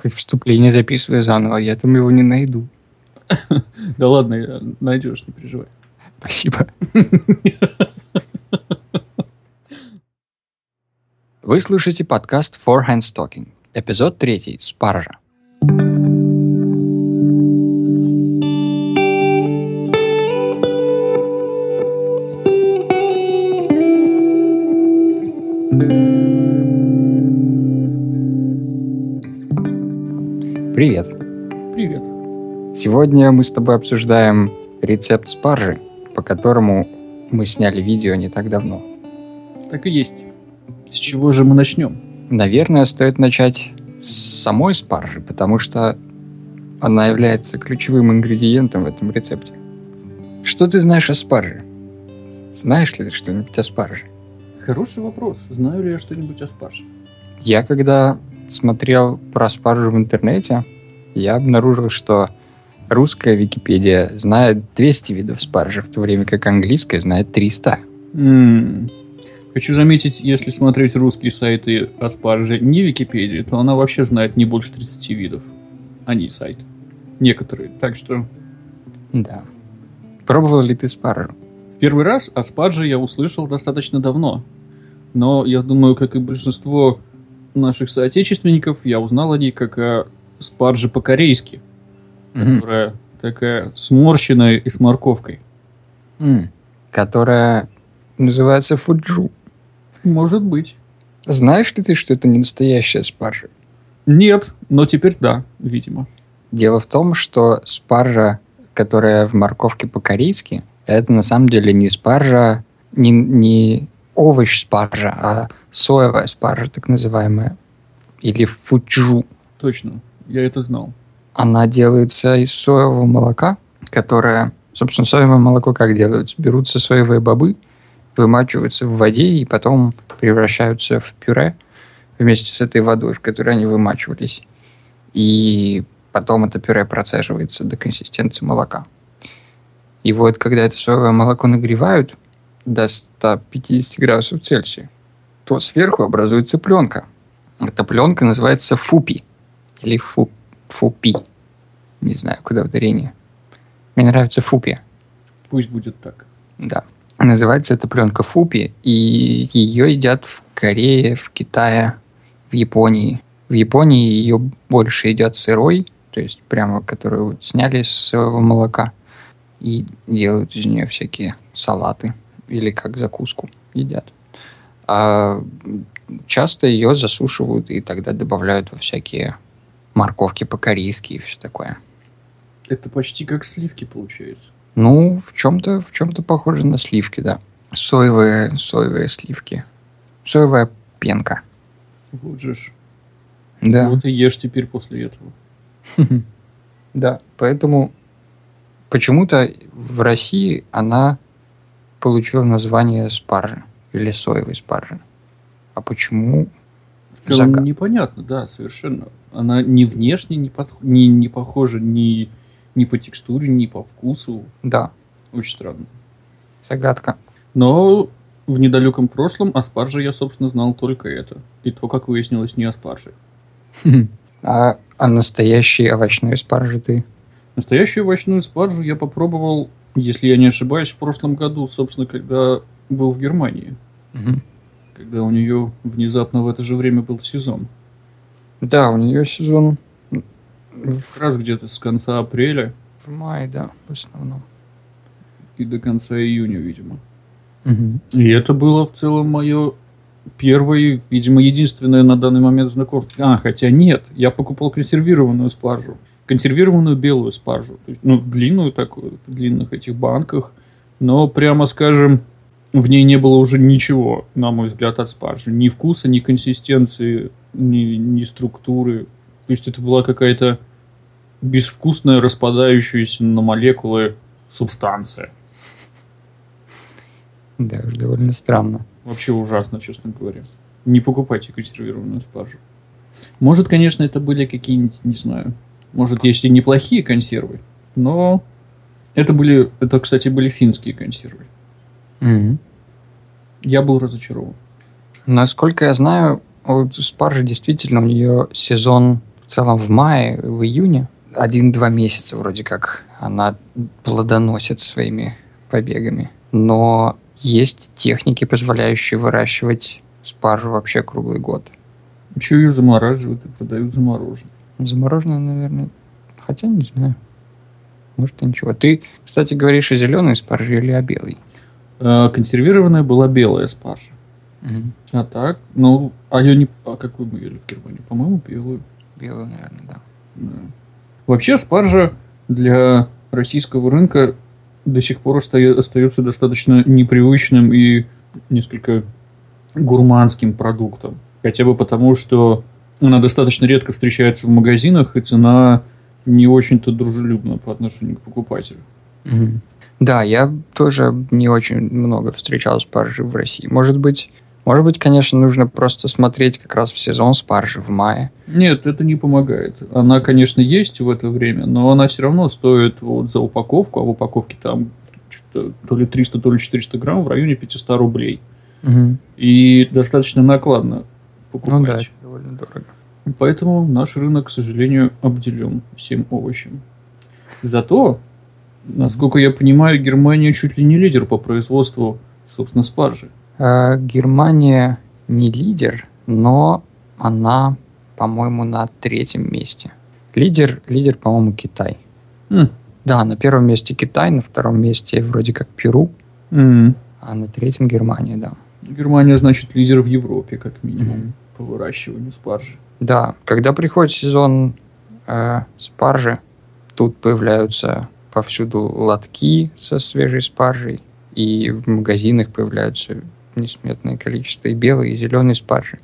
Хоть вступление записываю заново, я там его не найду. Да ладно, найдешь, не переживай. Спасибо. Вы слушаете подкаст Four Hands Talking, эпизод третий, спаржа. Привет. Привет. Сегодня мы с тобой обсуждаем рецепт спаржи, по которому мы сняли видео не так давно. Так и есть. С чего же мы начнем? Наверное, стоит начать с самой спаржи, потому что она является ключевым ингредиентом в этом рецепте. Что ты знаешь о спарже? Знаешь ли ты что-нибудь о спарже? Хороший вопрос. Знаю ли я что-нибудь о спарже? Я когда смотрел про спаржу в интернете, я обнаружил, что русская Википедия знает 200 видов спаржи, в то время как английская знает 300. М, Хочу заметить, если смотреть русские сайты о спарже не Википедии, то она вообще знает не больше 30 видов. Они сайт. Некоторые. Так что Да. Пробовал ли ты спаржу? Первый раз о спарже я услышал достаточно давно. Но я думаю, как и большинство наших соотечественников, я узнал о ней как о спарже по-корейски, Мгм. которая такая сморщенная и с морковкой. М. Которая называется фуджу. Может быть. Знаешь ли ты, что это не настоящая спаржа? Нет, но теперь да, видимо. Дело в том, что спаржа, которая в морковке по-корейски, это на самом деле не спаржа, не, не овощ спаржа, а соевая спаржа, так называемая. Или фуджу. Точно, я это знал. Она делается из соевого молока, которое... Собственно, соевое молоко как делают? Берутся соевые бобы, вымачиваются в воде и потом превращаются в пюре вместе с этой водой, в которой они вымачивались. И потом это пюре процеживается до консистенции молока. И вот когда это соевое молоко нагревают до 150 градусов Цельсия, то сверху образуется пленка. Эта пленка называется фупи. Или фу, фупи. Не знаю, куда ударение. Мне нравится фупи. Пусть будет так. Да. Называется эта пленка фупи, и ее едят в Корее, в Китае, в Японии. В Японии ее больше едят сырой, то есть прямо которую вот сняли с молока и делают из нее всякие салаты или как закуску едят. А часто ее засушивают и тогда добавляют во всякие морковки по-корейски и все такое. Это почти как сливки получается. Ну, в чем-то в чем-то похоже на сливки, да. Соевые, соевые сливки. Соевая пенка. Вот же ж. Да. Вот и ешь теперь после этого. Да, поэтому почему-то в России она получила название спаржи или соевой спаржи. А почему? В целом Загад- непонятно, да, совершенно. Она ни внешне не, подх- не, не похожа ни, ни по текстуре, ни по вкусу. Да, Очень странно. загадка. Но в недалеком прошлом о спарже я, собственно, знал только это. И то, как выяснилось, не о спарже. А, а настоящей овощной спаржи ты? Настоящую овощную спаржу я попробовал, если я не ошибаюсь, в прошлом году, собственно, когда был в Германии. Мгм. Когда у нее внезапно в это же время был сезон. Да, у нее сезон Как раз где-то с конца апреля в мае, да, в основном. и до конца июня, видимо. Мгм. И это было в целом мое первое, видимо, единственное на данный момент знакомство. А, хотя нет, я покупал консервированную спаржу. Консервированную белую спаржу. То есть, ну, длинную такую, в длинных этих банках. Но, прямо скажем, в ней не было уже ничего, на мой взгляд, от спаржи. Ни вкуса, ни консистенции, ни, ни структуры. То есть это была какая-то безвкусная, распадающаяся на молекулы субстанция. Да, уж довольно странно. Вообще ужасно, честно говоря. Не покупайте консервированную спаржу. Может, конечно, это были какие-нибудь, не знаю, может, есть и неплохие консервы, но это были, это, кстати, были финские консервы. Мгм. Я был разочарован. Насколько я знаю, вот спаржа действительно у нее сезон в целом в мае, в июне, один-два месяца вроде как она плодоносит своими побегами. Но есть техники, позволяющие выращивать спаржу вообще круглый год. Еще ее замораживают и продают замороженной. Замороженная, наверное, хотя не знаю. Может и ничего. Ты, кстати, говоришь о зеленой спарже или о белой? Э, Консервированная была белая спаржа. А так, ну, а я не... А какую мы ели в Германии? По-моему, белую. Белую, наверное, да. Да. Вообще спаржа для российского рынка до сих пор оста- остается достаточно непривычным и несколько гурманским продуктом. Хотя бы потому, что она достаточно редко встречается в магазинах, и цена не очень-то дружелюбна по отношению к покупателю. Мгм. Да, я тоже не очень много встречал спаржи в России. Может быть, может быть, конечно, нужно просто смотреть как раз в сезон спаржи в мае. Нет, это не помогает. Она, конечно, есть в это время, но она все равно стоит вот за упаковку, а в упаковке там что-то то ли 300, то ли 400 грамм в районе 500 рублей. И достаточно накладно покупать. Ну да, это довольно дорого. Поэтому наш рынок, к сожалению, обделен всем овощем. Зато, насколько я понимаю, Германия чуть ли не лидер по производству, собственно, спаржи. А, Германия не лидер, но она, по-моему, на третьем месте. Лидер, лидер, по-моему, Китай. М, Да, на первом месте Китай, на втором месте вроде как Перу, м. а на третьем Германия, да. Германия, значит, лидер в Европе, как минимум, Мгм. по выращиванию спаржи. Да, когда приходит сезон э, спаржи, тут появляются повсюду лотки со свежей спаржей, и в магазинах появляются несметное количество и белой, и зеленой спаржи.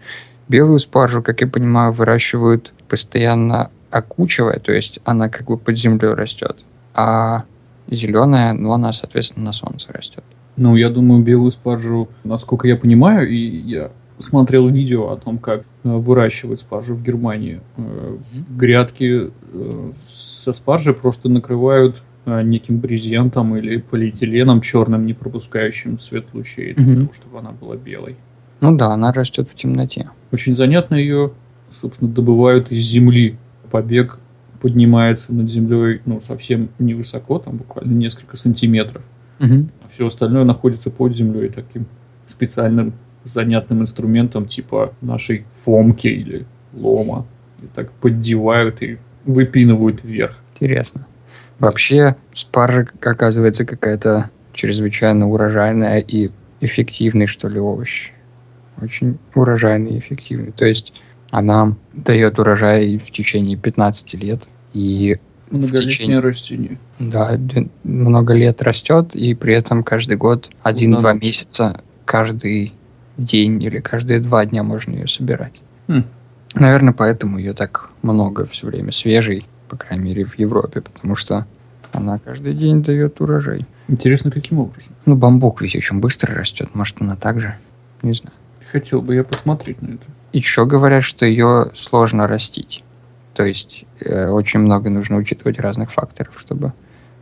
Белую спаржу, как я понимаю, выращивают постоянно окучивая, то есть она как бы под землей растет, а зеленая, ну, она, соответственно, на солнце растет. Ну, я думаю, белую спаржу, насколько я понимаю, и я смотрел видео о том, как э, выращивать спаржу в Германии. Э, Грядки э, со спаржей просто накрывают неким брезентом или полиэтиленом черным, не пропускающим свет лучей, для Мгм. того, чтобы она была белой. Ну да, она растет в темноте. Очень занятно ее, собственно, добывают из земли. Побег поднимается над землей, ну, совсем невысоко, там буквально несколько сантиметров. А все остальное находится под землей таким специальным занятным инструментом типа нашей фомки или лома. И так поддевают и выпинывают вверх. Интересно. Вообще, спаржа, оказывается, какая-то чрезвычайно урожайная и эффективный, что ли, овощ. Очень урожайный и эффективный. То есть она дает урожай в течение 15 лет. И Многолетнее течение- растение. да, много лет растет, и при этом каждый год один-два Плодоносит. месяца, каждый день или каждые два дня можно ее собирать. Хм. Наверное, поэтому ее так много все время свежей, по крайней мере, в Европе, потому что она каждый день дает урожай. Интересно, каким образом? Ну, бамбук ведь очень быстро растет, может, она так же? Не знаю. Хотел бы я посмотреть на это. Еще говорят, что ее сложно растить. То есть э, очень много нужно учитывать разных факторов, чтобы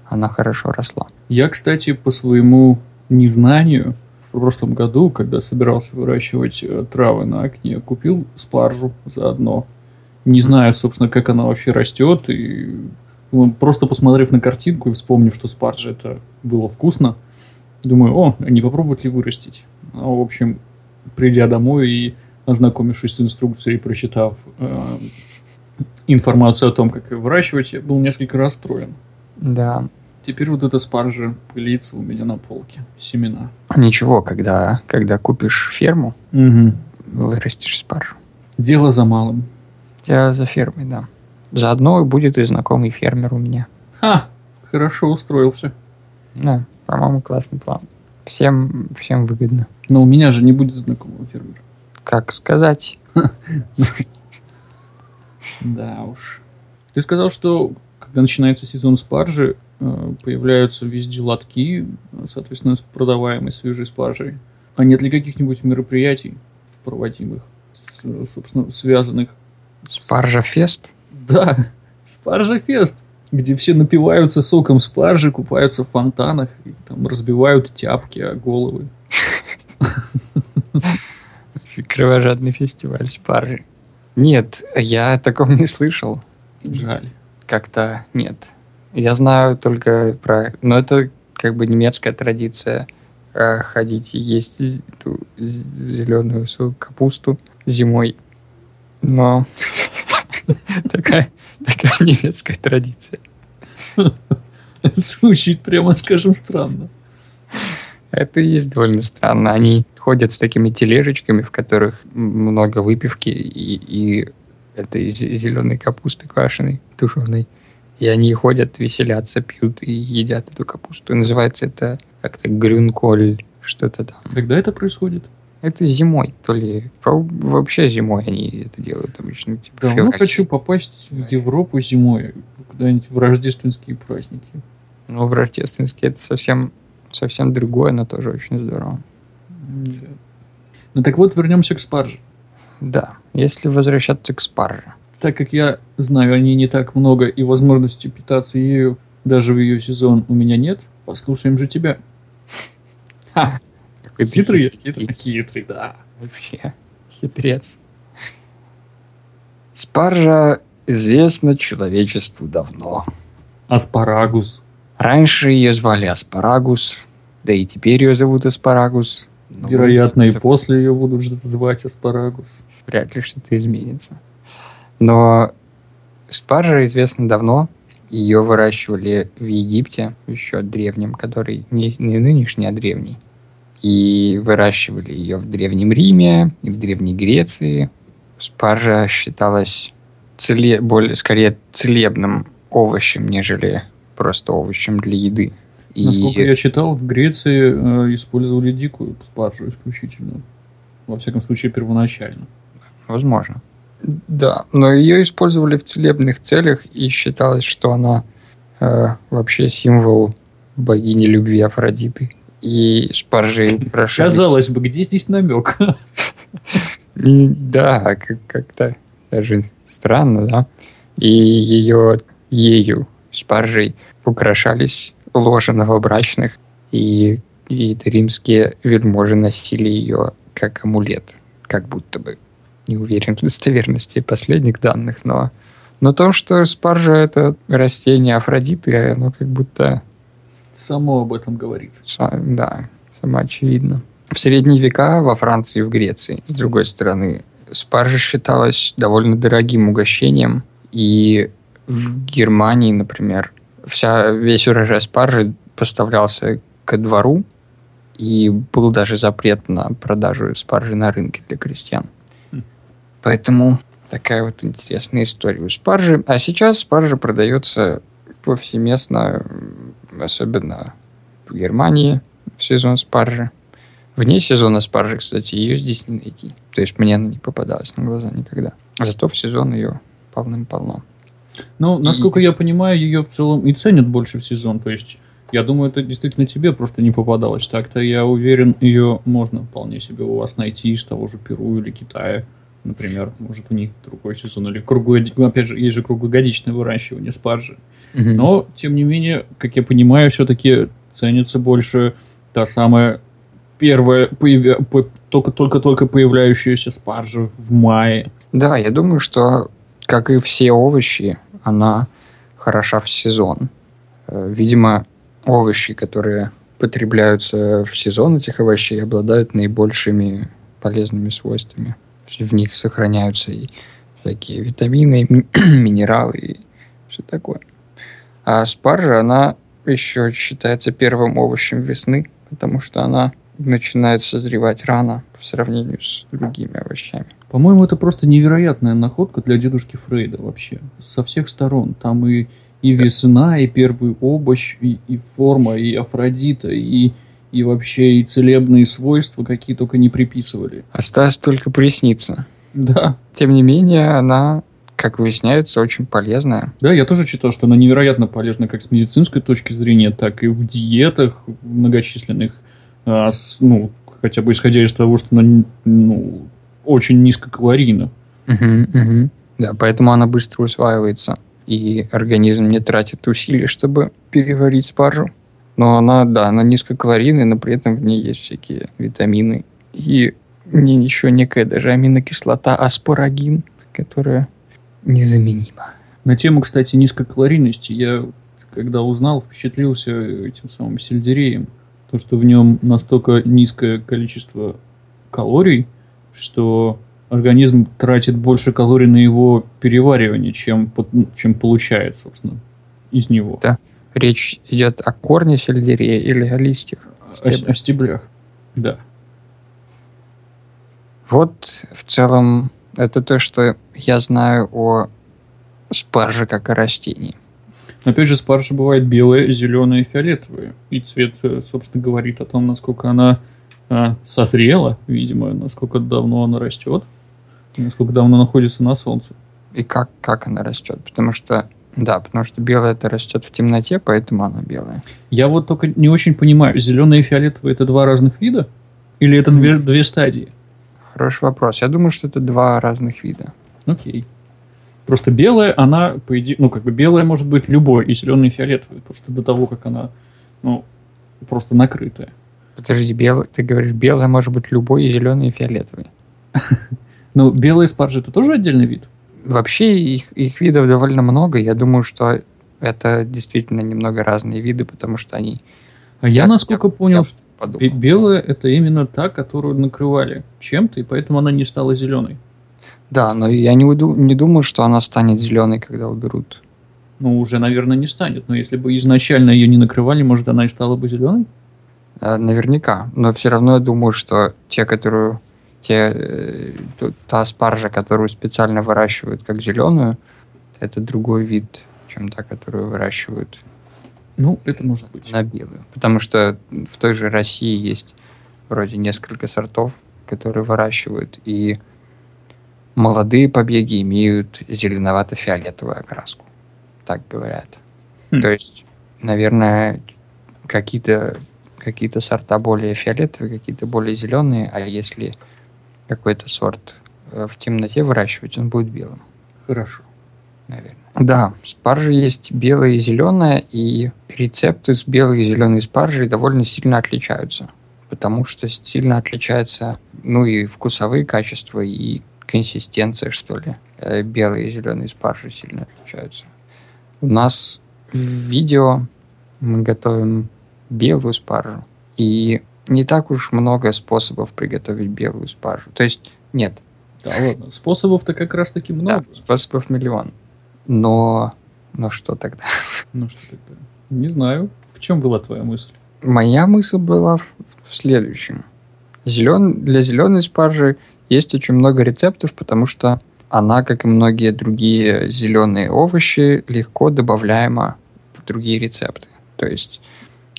она хорошо росла. Я, кстати, по своему незнанию в прошлом году, когда собирался выращивать э, травы на окне, купил спаржу заодно. Не знаю, собственно, как она вообще растет. И просто посмотрев на картинку и вспомнив, что спаржа это было вкусно, думаю, о, а не попробовать ли вырастить. А, в общем, придя домой и ознакомившись с инструкцией, прочитав э, информацию о том, как ее выращивать, я был несколько расстроен. Да. Теперь вот эта спаржа пылится у меня на полке. Семена. Ничего, когда, когда купишь ферму, Угу. вырастешь спаржу. Дело за малым. Я за фермой, да. Заодно будет и знакомый фермер у меня. Ха! Хорошо устроился. Да, по-моему, классный план. Всем, всем выгодно. Но у меня же не будет знакомого фермера. Как сказать? Да уж. Ты сказал, что когда начинается сезон спаржи, э, появляются везде лотки, э, соответственно, с продаваемой свежей спаржей. А нет ли каких-нибудь мероприятий, проводимых, собственно, связанных Спаржа фест? Да, спаржа фест, где все напиваются соком спаржи, купаются в фонтанах и там разбивают тяпки о головы. Кровожадный фестиваль спаржи. Нет, я о таком не слышал. Жаль. Как-то нет. Я знаю только про... Но это как бы немецкая традиция э, ходить и есть эту зеленую капусту зимой. Но такая, такая немецкая традиция. Звучит, прямо скажем, странно. Это и есть довольно странно. Они ходят с такими тележечками, в которых много выпивки и, и этой зеленой капусты квашеной, тушеной. И они ходят, веселятся, пьют и едят эту капусту. И называется это как-то грюнколь, что-то там. Когда это происходит? Это зимой, то ли вообще зимой они это делают обычно. Типа Давно хочу попасть в Европу зимой, куда-нибудь в рождественские праздники. Ну, в рождественские это совсем, совсем другое, но тоже очень здорово. Да. Ну так вот, вернемся к спарже. Да, если возвращаться к спарже. Так как я знаю о ней не так много и возможности питаться ею даже в ее сезон у меня нет, послушаем же тебя. Ха! Какой хитрый, хитрый, хитрый, да. Вообще, хитрец. Спаржа известна человечеству давно. Аспарагус. Раньше ее звали Аспарагус, да и теперь ее зовут Аспарагус. Вероятно, и после ее будут звать Аспарагус. Вряд ли что-то изменится. Но спаржа известна давно. Ее выращивали в Египте, еще древнем, который не, не нынешний, а древний. И выращивали ее в Древнем Риме и в Древней Греции. Спаржа считалась целе, более, скорее целебным овощем, нежели просто овощем для еды. И... Насколько я читал, в Греции э, использовали дикую спаржу исключительно. Во всяком случае, первоначально. Возможно. Да, но ее использовали в целебных целях, и считалось, что она э, вообще символ богини любви Афродиты. И спаржи украшались... Казалось бы, где здесь намек? Да, как-то даже странно, да. И ее, ею, спаржей, украшались ложи новобрачных, и, и римские вельможи носили ее как амулет, как будто бы не уверен в достоверности последних данных, но, но то, что спаржа это растение Афродиты, оно как будто... Само об этом говорит. Да, само очевидно. В средние века во Франции и в Греции, с другой стороны, спаржа считалась довольно дорогим угощением, и в Германии, например, вся, весь урожай спаржи поставлялся ко двору, и был даже запрет на продажу спаржи на рынке для крестьян. Поэтому такая вот интересная история у спаржи. А сейчас спаржа продается повсеместно, особенно в Германии в сезон спаржи. Вне сезона спаржи, кстати, ее здесь не найти. То есть мне она не попадалась на глаза никогда. Зато в сезон ее полным-полно. Ну, насколько и... я понимаю, ее в целом и ценят больше в сезон. То есть, я думаю, это действительно тебе просто не попадалось. Так-то я уверен, ее можно вполне себе у вас найти из того же Перу или Китая например, может у них другой сезон, или круглый, опять же, есть же круглогодичное выращивание спаржи. Угу. Но, тем не менее, как я понимаю, все-таки ценится больше та самая первая появя... только-только-только появляющаяся спаржа в мае. Да, я думаю, что, как и все овощи, она хороша в сезон. Э, видимо, овощи, которые потребляются в сезон этих овощей, обладают наибольшими полезными свойствами в них сохраняются и всякие витамины, минералы и все такое. А спаржа, она еще считается первым овощем весны, потому что она начинает созревать рано по сравнению с другими овощами. По-моему, это просто невероятная находка для дедушки Фрейда вообще. Со всех сторон. Там и, и весна, и первый овощ, и, и форма, и Афродита, и и вообще и целебные свойства, какие только не приписывали. Осталось только присниться. Да. Тем не менее, она, как выясняется, очень полезная. Да, я тоже читал, что она невероятно полезна как с медицинской точки зрения, так и в диетах многочисленных, а, ну, хотя бы исходя из того, что она ну, очень низкокалорийна. Угу, угу. Да, поэтому она быстро усваивается, и организм не тратит усилий, чтобы переварить спаржу. Но она, да, она низкокалорийная, но при этом в ней есть всякие витамины. И не еще некая даже аминокислота аспарагин, которая незаменима. На тему, кстати, низкой калорийности я, когда узнал, впечатлился этим самым сельдереем. То, что в нем настолько низкое количество калорий, что организм тратит больше калорий на его переваривание, чем, чем получает, собственно, из него. Да. Речь идет о корне сельдерея или о листьях? О, о стеблях, да. Вот в целом это то, что я знаю о спарже как о растении. Опять же, спаржа бывает белая, зеленая и фиолетовая. И цвет, э, собственно, говорит о том, насколько она а, созрела, видимо, насколько давно она растет, насколько давно находится на солнце. И как, как она растет. Потому что, да, потому что белая это растет в темноте, поэтому она белая. Я вот только не очень понимаю, зеленая и фиолетовая это два разных вида? Или это две, две стадии? Хороший вопрос. Я думаю, что это два разных вида. Окей. Просто белая, она, по идее, ну, как бы белая может быть любой, и зеленый, и фиолетовый, просто до того, как она, ну, просто накрытая. Подожди, белый, ты говоришь, белая может быть любой, и зеленый, и фиолетовый. Ну, белые спаржи это тоже отдельный вид? Вообще их, их видов довольно много. Я думаю, что это действительно немного разные виды, потому что они... А я, я насколько я, понял, я что подумал. Белая это именно та, которую накрывали чем-то, и поэтому она не стала зеленой. Да, но я не, уйду, не думаю, что она станет зеленой, когда уберут. Ну, уже, наверное, не станет. Но если бы изначально ее не накрывали, может, она и стала бы зеленой? А, наверняка. Но все равно я думаю, что те, которую те, э, та спаржа, которую специально выращивают как зеленую, это другой вид, чем та, которую выращивают ну, это может быть. На белую. Потому что в той же России есть вроде несколько сортов, которые выращивают, и молодые побеги имеют зеленовато-фиолетовую окраску. Так говорят. Хм. То есть, наверное, какие-то какие-то сорта более фиолетовые, какие-то более зеленые, а если какой-то сорт э, в темноте выращивать, он будет белым. Хорошо наверное. Да, спаржа есть белая и зеленая, и рецепты с белой и зеленой спаржей довольно сильно отличаются, потому что сильно отличается, ну и вкусовые качества, и консистенция, что ли. Э, белые и зеленые спаржи сильно отличаются. У нас в видео мы готовим белую спаржу, и не так уж много способов приготовить белую спаржу. То есть, нет. Да ладно, способов-то как раз-таки много. Да, способов миллион. Но... Но что тогда? Ну что тогда? Не знаю. В чем была твоя мысль? Моя мысль была в, в следующем. Зелен... Для зеленой спаржи есть очень много рецептов, потому что она, как и многие другие зеленые овощи, легко добавляема в другие рецепты. То есть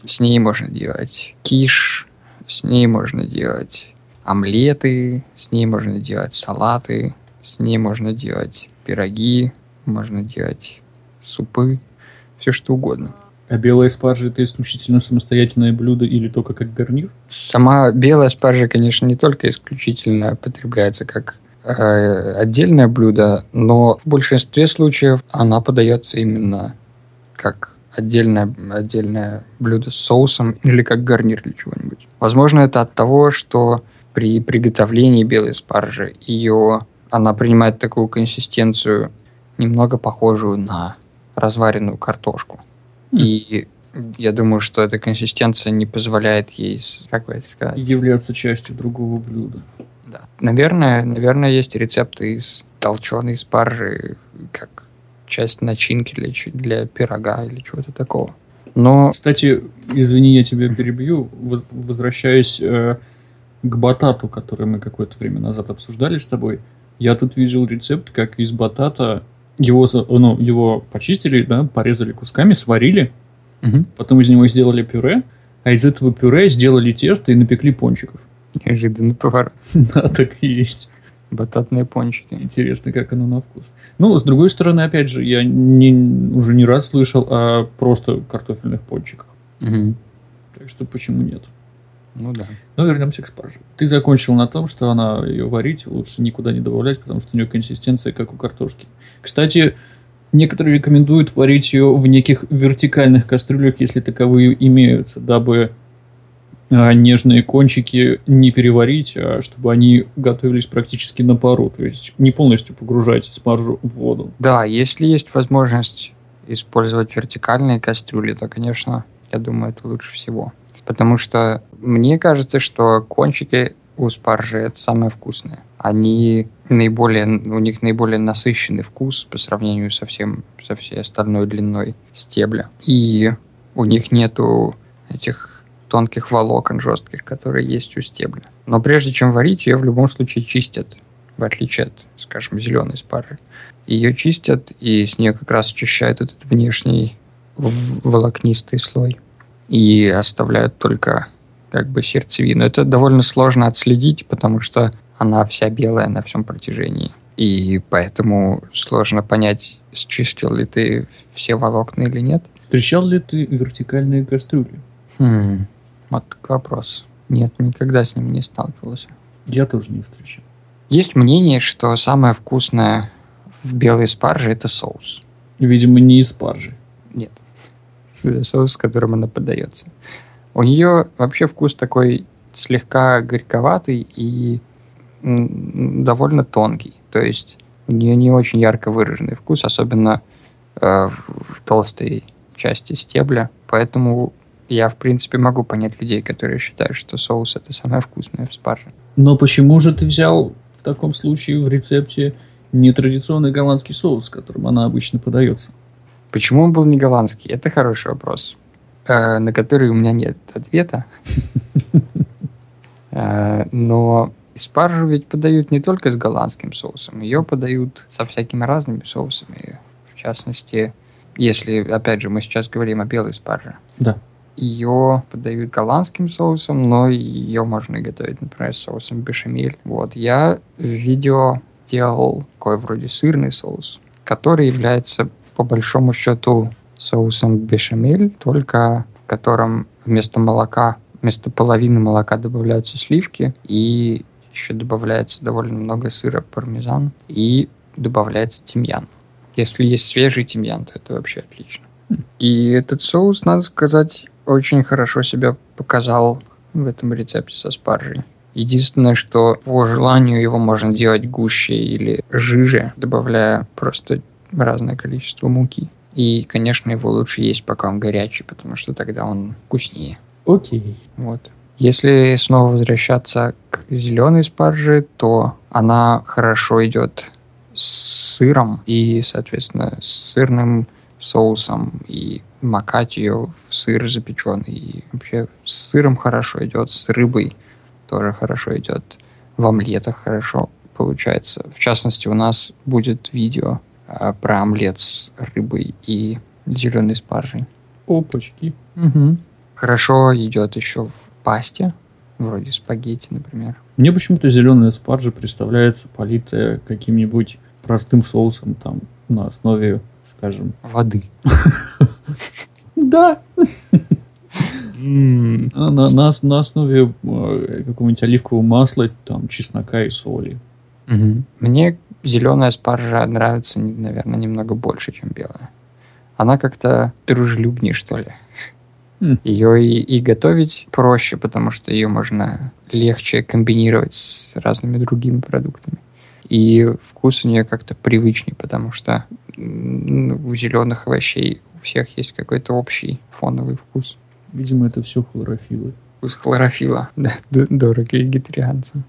с ней можно делать киш, с ней можно делать омлеты, с ней можно делать салаты, с ней можно делать пироги, можно делать супы, все что угодно. А белая спаржа это исключительно самостоятельное блюдо или только как гарнир? Сама белая спаржа, конечно, не только исключительно потребляется как э, отдельное блюдо, но в большинстве случаев она подается именно как отдельное, отдельное блюдо с соусом или как гарнир для чего-нибудь. Возможно, это от того, что при приготовлении белой спаржи ее она принимает такую консистенцию немного похожую на разваренную картошку. Mm. И я думаю, что эта консистенция не позволяет ей, как бы это сказать... Являться частью другого блюда. Да. Наверное, наверное, есть рецепты из толченой спаржи, как часть начинки для, для пирога или чего-то такого. Но... Кстати, извини, я тебя перебью. Возвращаясь э, к батату, который мы какое-то время назад обсуждали с тобой, я тут видел рецепт, как из батата его, ну, его почистили, да, порезали кусками, сварили, угу. потом из него сделали пюре, а из этого пюре сделали тесто и напекли пончиков. Неожиданный поворот. Да, так и есть. Бататные пончики. Интересно, как оно на вкус. Ну, с другой стороны, опять же, я не, уже не раз слышал о просто картофельных пончиках. Угу. Так что почему нет? Ну да. Но вернемся к спарже. Ты закончил на том, что она ее варить лучше никуда не добавлять, потому что у нее консистенция как у картошки. Кстати, некоторые рекомендуют варить ее в неких вертикальных кастрюлях, если таковые имеются, дабы нежные кончики не переварить, а чтобы они готовились практически на пару, то есть не полностью погружать спаржу в воду. Да, если есть возможность использовать вертикальные кастрюли, то, конечно, я думаю, это лучше всего. Потому что мне кажется, что кончики у спаржи это самое вкусное. Они наиболее, у них наиболее насыщенный вкус по сравнению со, всем, со всей остальной длиной стебля. И у них нету этих тонких волокон жестких, которые есть у стебля. Но прежде чем варить, ее в любом случае чистят, в отличие от, скажем, зеленой спаржи. Ее чистят, и с нее как раз очищают этот внешний волокнистый слой. И оставляют только как бы сердцевину. Это довольно сложно отследить, потому что она вся белая на всем протяжении. И поэтому сложно понять, счистил ли ты все волокна или нет. Встречал ли ты вертикальные кастрюли? Хм, вот такой вопрос. Нет, никогда с ним не сталкивался. Я тоже не встречал. Есть мнение, что самое вкусное в белой спарже это соус. Видимо, не из спаржи. Нет. Соус, с которым она подается. У нее вообще вкус такой слегка горьковатый и довольно тонкий. То есть у нее не очень ярко выраженный вкус, особенно э, в толстой части стебля. Поэтому я, в принципе, могу понять людей, которые считают, что соус это самое вкусное в спарже. Но почему же ты взял в таком случае в рецепте нетрадиционный голландский соус, которым она обычно подается? Почему он был не голландский? Это хороший вопрос. Э, на который у меня нет ответа. Э, но спаржу ведь подают не только с голландским соусом, ее подают со всякими разными соусами. В частности, если, опять же, мы сейчас говорим о белой спарже. Да. Ее подают голландским соусом, но ее можно готовить, например, с соусом бешамель. Вот. Я в видео делал такой вроде сырный соус, который является по большому счету соусом бешамель, только в котором вместо молока, вместо половины молока добавляются сливки и еще добавляется довольно много сыра пармезан и добавляется тимьян. Если есть свежий тимьян, то это вообще отлично. И этот соус, надо сказать, очень хорошо себя показал в этом рецепте со спаржей. Единственное, что по желанию его можно делать гуще или жиже, добавляя просто разное количество муки. И, конечно, его лучше есть, пока он горячий, потому что тогда он вкуснее. Окей. Вот. Если снова возвращаться к зеленой спарже, то она хорошо идет с сыром и, соответственно, с сырным соусом и макать ее в сыр запеченный. И вообще с сыром хорошо идет, с рыбой тоже хорошо идет, в омлетах хорошо получается. В частности, у нас будет видео а, про омлет с рыбой и зеленой спаржей. Опачки. Угу. Хорошо идет еще в пасте, вроде спагетти, например. Мне почему-то зеленая спаржа представляется политая каким-нибудь простым соусом там на основе, скажем... Воды. Да. На, на, на основе э, какого-нибудь оливкового масла, там, чеснока и соли. Мне зеленая спаржа нравится, наверное, немного больше, чем белая. Она как-то дружелюбнее, что ли. Mm. Ее и, и готовить проще, потому что ее можно легче комбинировать с разными другими продуктами. И вкус у нее как-то привычнее, потому что ну, у зеленых овощей у всех есть какой-то общий фоновый вкус. Видимо, это все хлорофилы. Вкус хлорофила, да, дорого вегетарианцам.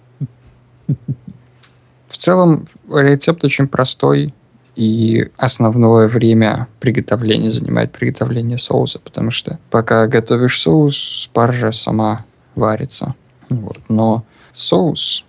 В целом рецепт очень простой, и основное время приготовления занимает приготовление соуса, потому что пока готовишь соус, спаржа сама варится. Вот. Но соус,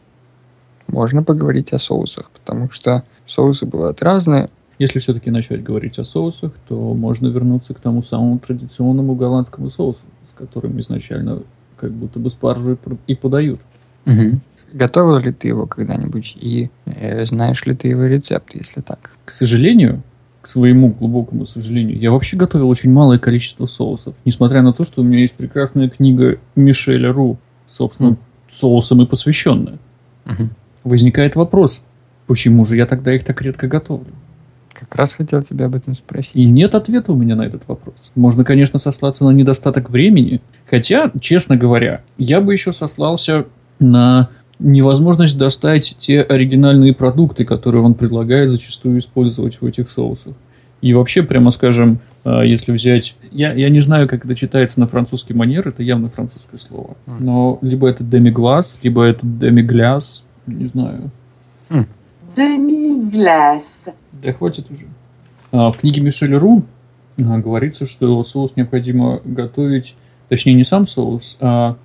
можно поговорить о соусах, потому что соусы бывают разные. Если все-таки начать говорить о соусах, то можно вернуться к тому самому традиционному голландскому соусу, с которым изначально как будто бы спаржу и подают. Угу. Готовил ли ты его когда-нибудь и э, знаешь ли ты его рецепт, если так? К сожалению, к своему глубокому сожалению, я вообще готовил очень малое количество соусов. Несмотря на то, что у меня есть прекрасная книга Мишеля Ру, собственно, mm. соусом и посвященная. Mm-hmm. Возникает вопрос, почему же я тогда их так редко готовлю? Как раз хотел тебя об этом спросить. И нет ответа у меня на этот вопрос. Можно, конечно, сослаться на недостаток времени. Хотя, честно говоря, я бы еще сослался на невозможность достать те оригинальные продукты, которые он предлагает зачастую использовать в этих соусах. И вообще, прямо скажем, э, если взять... Я, я не знаю, как это читается на французский манер, это явно французское слово. Но либо это демиглаз, либо это демигляс, не знаю. Demi-glace. Да хватит уже. А, в книге Мишеля Ру а, говорится, что соус необходимо готовить, точнее не сам соус, а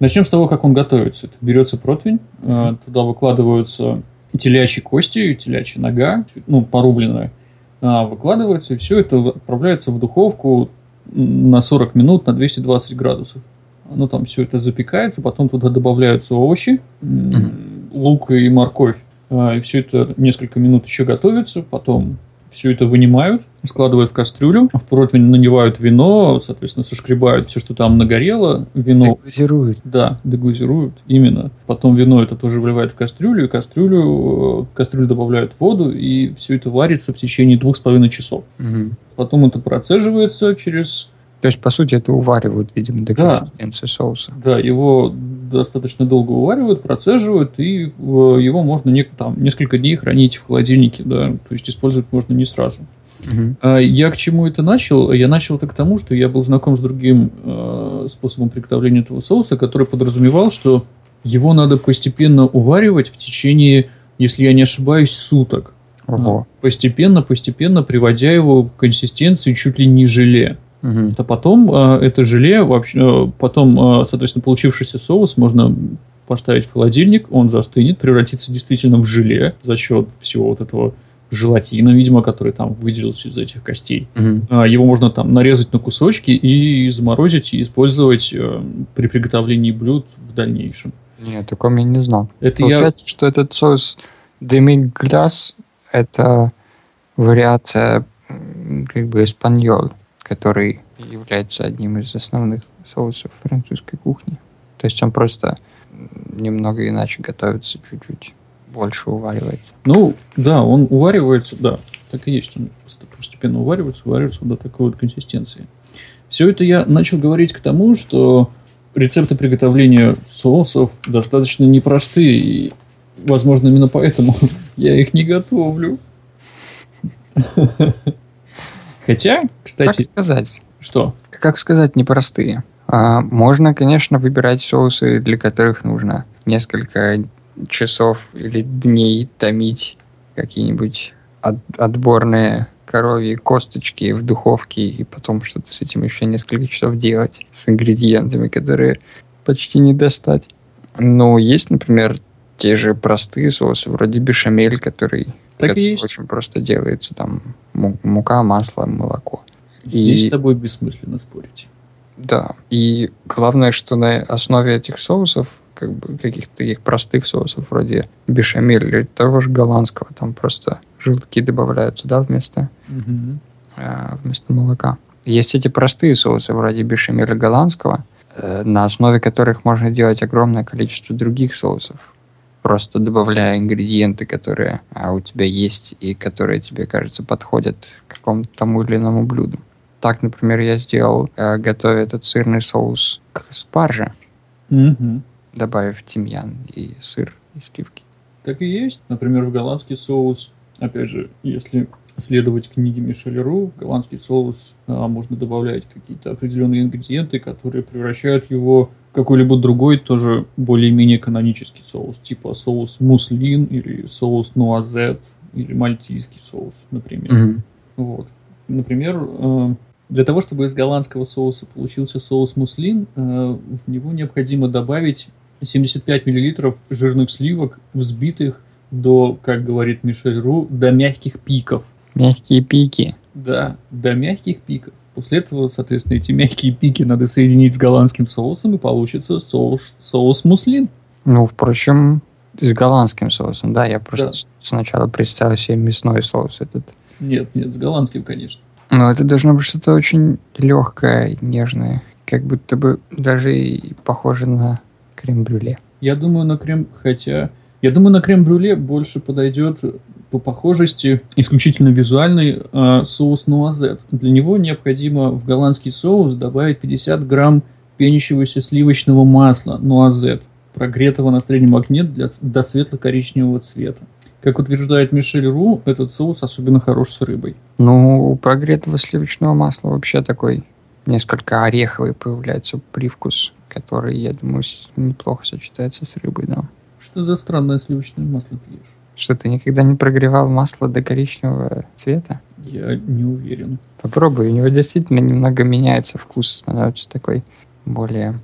начнем с того, как он готовится. Это берется противень, а, туда выкладываются телячьи кости, телячья нога, ну, порубленная, а, выкладывается, и все это отправляется в духовку на 40 минут на 220 градусов. Ну, там все это запекается, потом туда добавляются овощи, м, лук и морковь. А, И все это несколько минут еще готовится, потом все это вынимают, складывают в кастрюлю, в противень наливают вино, соответственно, сошкребают все, что там нагорело, вино Деглазируют. да, деглазируют, именно. Потом вино это тоже вливают в кастрюлю, и кастрюлю, э, в кастрюлю добавляют воду, и все это варится в течение двух с половиной часов. Мгм. Потом это процеживается через... То есть, по сути, это уваривают, видимо, до Да. консистенции соуса. Да, его достаточно долго уваривают, процеживают, и э, его можно не- там, несколько дней хранить в холодильнике, да, то есть использовать можно не сразу. А Я к чему это начал? Я начал это к тому, что я был знаком с другим э, способом приготовления этого соуса, который подразумевал, что его надо постепенно уваривать в течение, если я не ошибаюсь, суток. Ого. Постепенно, постепенно приводя его к консистенции чуть ли не желе. Мгм. Это потом э, это желе, вообще, э, потом, э, соответственно, получившийся соус можно поставить в холодильник, он застынет, превратится действительно в желе за счет всего вот этого желатина, видимо, который там выделился из этих костей. А, Его можно там нарезать на кусочки и заморозить и использовать э, при приготовлении блюд в дальнейшем. Нет, такого я не знал. Это я... Получается, что этот соус демигляс – это вариация как бы эспаньол, который является одним из основных соусов французской кухни. То есть он просто немного иначе готовится, чуть-чуть больше уваривается. Ну, да, он уваривается, да, так и есть. Он пост- постепенно уваривается, уваривается до такой вот консистенции. Все это я начал говорить к тому, что рецепты приготовления соусов достаточно непростые. И, возможно, именно поэтому я их не готовлю. Хотя, Как кстати, сказать? что? Как сказать, непростые. А, можно, конечно, выбирать соусы, для которых нужно несколько часов или дней томить какие-нибудь от- отборные коровьи косточки в духовке и потом что-то с этим еще несколько часов делать с ингредиентами, которые почти не достать. Но есть, например, те же простые соусы, вроде бешамель, который, Так который есть. очень просто делается. Там му- мука, масло, молоко. Здесь И- с тобой бессмысленно спорить. Да, и главное, что на основе этих соусов, как бы каких-то таких простых соусов, вроде бешамель или того же голландского, там просто желтки добавляются, да, вместо, Мгм. а, вместо молока. Есть эти простые соусы, вроде бешамеля голландского, э, на основе которых можно делать огромное количество других соусов, просто добавляя ингредиенты, которые а, у тебя есть и которые тебе, кажется, подходят к какому-то тому или иному блюду. Так, например, я сделал, э, готовя этот сырный соус к спарже, Мгм. добавив тимьян и сыр и сливки. Так и есть. Например, в голландский соус, опять же, если следовать книге Мишеля Ру, в голландский соус а, можно добавлять какие-то определенные ингредиенты, которые превращают его в какой-либо другой, тоже более-менее канонический соус, типа соус муслин или соус нуазет или мальтийский соус, например. Мгм. Вот. Например, э, для того, чтобы из голландского соуса получился соус муслин, э, в него необходимо добавить 75 мл жирных сливок, взбитых до, как говорит Мишель Ру, до мягких пиков. Мягкие пики. Да, до мягких пиков. После этого, соответственно, эти мягкие пики надо соединить с голландским соусом, и получится соус, соус муслин. Ну, впрочем, с голландским соусом, да, я просто Да. сначала представил себе мясной соус этот. Нет, нет, с голландским, конечно. Но это должно быть что-то очень легкое, нежное, как будто бы даже и похоже на крем-брюле. Я думаю, на крем, хотя... Я думаю, на крем-брюле больше подойдет по похожести исключительно визуальный э, соус нуазет. Для него необходимо в голландский соус добавить 50 грамм пенящегося сливочного масла нуазет, прогретого на среднем огне для, до светло-коричневого цвета. Как утверждает Мишель Ру, этот соус особенно хорош с рыбой. Ну, у прогретого сливочного масла вообще такой несколько ореховый появляется привкус, который, я думаю, неплохо сочетается с рыбой, да. Что за странное сливочное масло ты ешь? Что, ты никогда не прогревал масло до коричневого цвета? Я не уверен. Попробуй, у него действительно немного меняется вкус, становится такой более,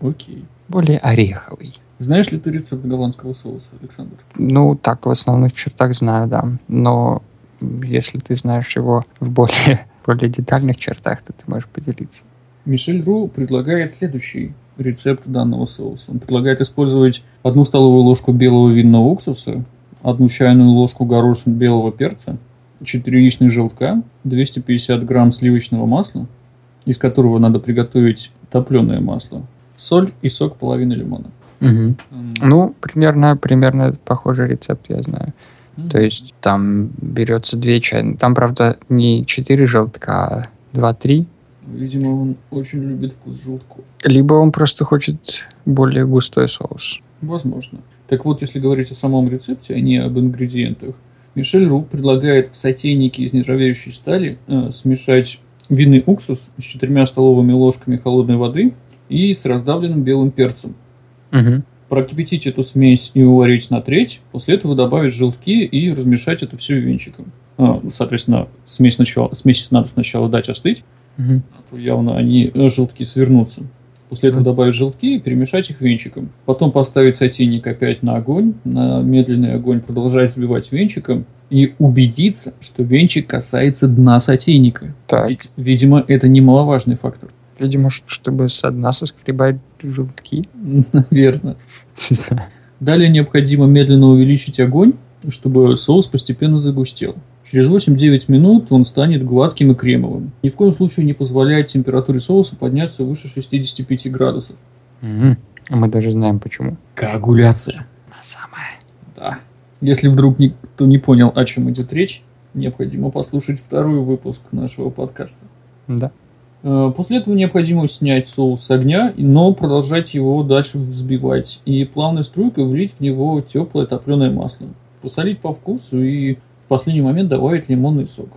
Окей. более ореховый. Знаешь ли ты рецепт голландского соуса, Александр? Ну, так, в основных чертах знаю, да. Но если ты знаешь его в более, более детальных чертах, то ты можешь поделиться. Мишель Ру предлагает следующий рецепт данного соуса. Он предлагает использовать одну столовую ложку белого винного уксуса, одну чайную ложку горошин белого перца, 4 яичных желтка, 250 грамм сливочного масла, из которого надо приготовить топленое масло, соль и сок половины лимона. Мгм. Ну, примерно, примерно похожий рецепт я знаю. М. То есть там берется две чайные. Там, правда, не четыре желтка, а два-три. Видимо, он очень любит вкус желтков. Либо он просто хочет более густой соус. Возможно. Так вот, если говорить о самом рецепте, а не об ингредиентах, Мишель Ру предлагает в сотейнике из нержавеющей стали э, смешать винный уксус с четырьмя столовыми ложками холодной воды и с раздавленным белым перцем. Мгм. Прокипятить эту смесь и уварить на треть, после этого добавить желтки и размешать это все венчиком. А, соответственно, смесь, начала, смесь надо сначала дать остыть, Мгм. а то явно они, э, желтки, свернутся. После этого добавить желтки и перемешать их венчиком. Потом поставить сотейник опять на огонь, на медленный огонь, продолжать взбивать венчиком и убедиться, что венчик касается дна сотейника. Так, Ведь, видимо, это немаловажный фактор. видимо, чтобы со дна соскребать желтки. Наверное. Далее необходимо медленно увеличить огонь, чтобы соус постепенно загустел. Через 8-9 минут он станет гладким и кремовым. Ни в коем случае не позволяет температуре соуса подняться выше 65 градусов. Мгм. А Мы даже знаем почему. Коагуляция. Самое. Да. Если вдруг никто не понял, о чем идет речь, необходимо послушать второй выпуск нашего подкаста. Да. Э, После этого необходимо снять соус с огня, но продолжать его дальше взбивать и плавной струйкой влить в него теплое топленое масло. Посолить по вкусу и последний момент добавить лимонный сок.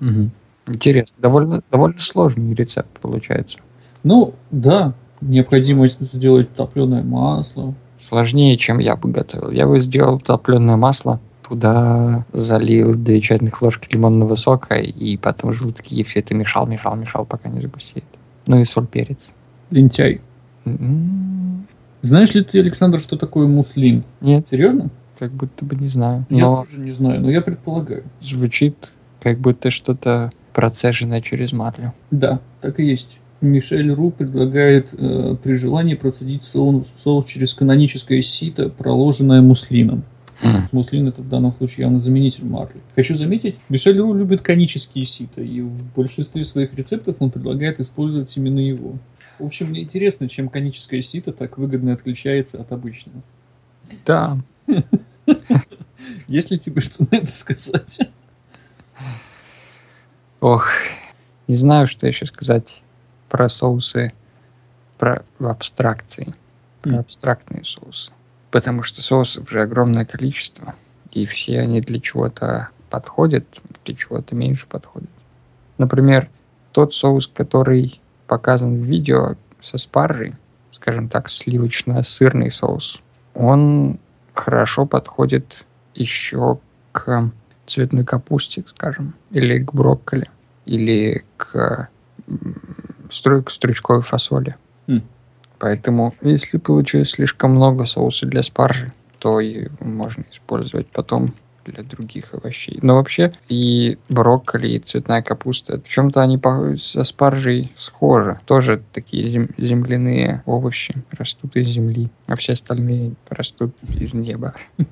Мгм. Интересно. Довольно, довольно сложный рецепт получается. Ну, да, необходимо сделать топленое масло. Сложнее, чем я бы готовил. Я бы сделал топленое масло, туда залил две чайных ложки лимонного сока и потом желтки, и все это мешал, мешал, мешал, пока не загустеет. Ну и соль, перец. Лентяй. М, Знаешь ли ты, Александр, что такое муслин? Нет, Серьезно? Как будто бы не знаю. Я Но тоже не знаю, но я предполагаю. звучит, как будто что-то процеженное через масло. Да, так и есть. Мишель Ру предлагает э, при желании процедить соус, соус через каноническое сито, проложенное муслином. М, Муслин это в данном случае явно заменитель марли. Хочу заметить, Мишель Ру любит конические сита, и в большинстве своих рецептов он предлагает использовать именно его. В общем, мне интересно, чем коническое сито так выгодно отличается от обычного. Да, Есть ли тебе что на это сказать? ох, не знаю, что еще сказать про соусы, про абстракции, про М. абстрактные соусы. Потому что соусов же огромное количество, и все они для чего-то подходят, для чего-то меньше подходят. Например, тот соус, который показан в видео со спаржей, скажем так, сливочно-сырный соус, он хорошо подходит еще к цветной капусте, скажем, или к брокколи, или к, стру- к стручковой фасоли. М. Поэтому, если получилось слишком много соуса для спаржи, то и можно использовать потом для других овощей. Но вообще и брокколи, и цветная капуста, в чем-то они со спаржей схожи. Тоже такие зем- земляные овощи растут из земли, а все остальные растут из неба.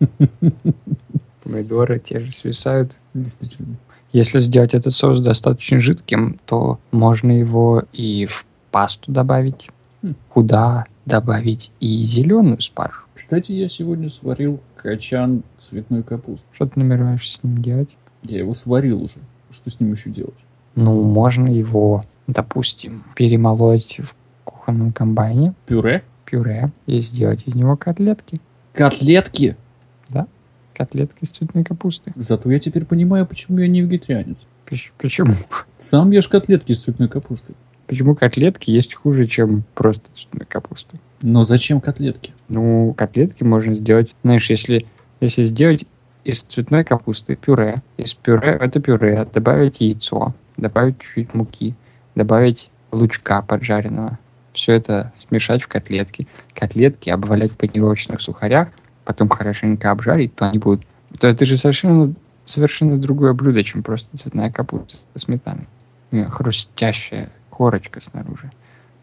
Помидоры те же свисают. Действительно. Если сделать этот соус достаточно жидким, то можно его и в пасту добавить. Хм. Куда добавить и зеленую спаржу. Кстати, я сегодня сварил качан цветной капусты. Что ты намереваешься с ним делать? Я его сварил уже. Что с ним еще делать? Ну, можно его, допустим, перемолоть в кухонном комбайне, Пюре? пюре, и сделать из него котлетки. Котлетки? Котлетки из цветной капусты. Зато я теперь понимаю, почему я не вегетарианец. Поч- Почему? Сам ешь котлетки из цветной капусты. Почему котлетки есть хуже, чем просто цветная капуста? Но зачем котлетки? Ну, котлетки можно сделать, знаешь, если, если сделать из цветной капусты пюре, из пюре, это пюре добавить яйцо, добавить чуть-чуть муки, добавить лучка поджаренного, все это смешать в котлетки, котлетки обвалять в панировочных сухарях, потом хорошенько обжарить, то они будут... То это же совершенно, совершенно другое блюдо, чем просто цветная капуста со сметаной. Хрустящая корочка снаружи,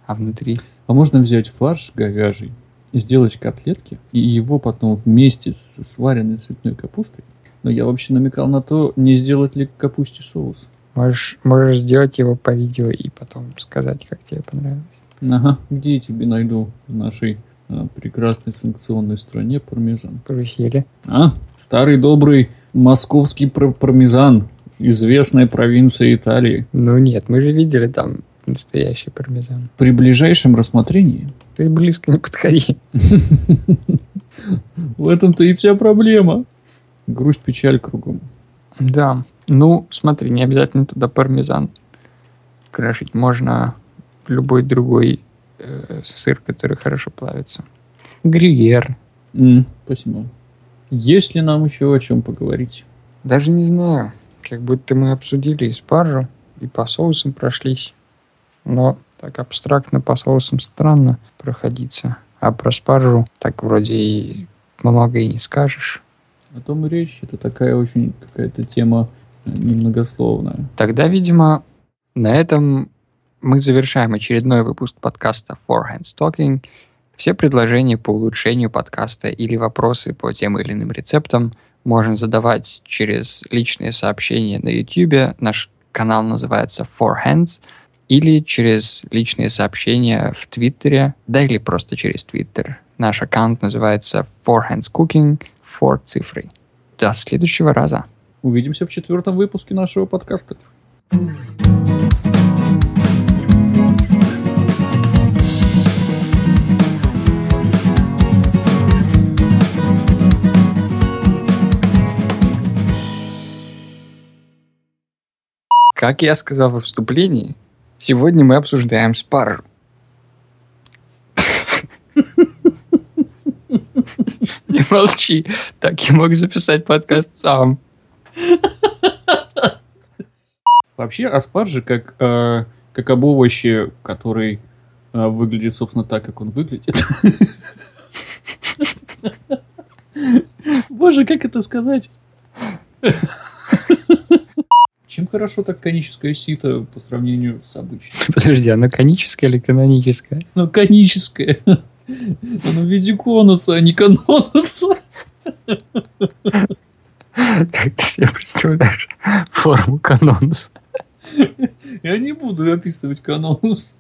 а внутри А можно взять фарш говяжий, сделать котлетки и его потом вместе с сваренной цветной капустой. Но я вообще намекал на то, не сделать ли к капусте соус. Можешь, можешь сделать его по видео и потом сказать, как тебе понравилось. Ага, где я тебе найду в нашей прекрасной санкционной стране пармезан? Карусели. А? Старый добрый московский пар- пармезан, известная провинция Италии. Ну нет, мы же видели там настоящий пармезан. При ближайшем рассмотрении Ты близко не подходи. в этом-то и вся проблема. Грусть, печаль кругом. Да. Ну, смотри, не обязательно туда пармезан крошить. Можно любой другой э, сыр, который хорошо плавится. Гривер. М, спасибо. Есть ли нам еще о чем поговорить? Даже не знаю. Как будто мы обсудили и спаржу, и по соусам прошлись. Но так абстрактно по соусам странно проходиться. А про спаржу так вроде и много и не скажешь. О том и речь. Это такая очень какая-то тема э, немногословная. Тогда, видимо, на этом мы завершаем очередной выпуск подкаста Four Hands Talking. Все предложения по улучшению подкаста или вопросы по тем или иным рецептам можно задавать через личные сообщения на YouTube. Наш канал называется Four Hands. Или через личные сообщения в Твиттере, да или просто через Твиттер. Наш аккаунт называется Four Hands Cooking, Four цифрой. До следующего раза. Увидимся в четвертом выпуске нашего подкаста. Как я сказал во вступлении, сегодня мы обсуждаем спаржу. Не молчи. Так я мог записать подкаст сам. Вообще, аспаржи как, э, как об овоще, который э, выглядит, собственно, так, как он выглядит. Боже, как это сказать? Чем хорошо так коническое сито по сравнению с обычным? Подожди, оно коническое или каноническое? Ну, коническое. Оно в виде конуса, а не канонуса. Как ты себе представляешь форму канонуса? Я не буду описывать канонус.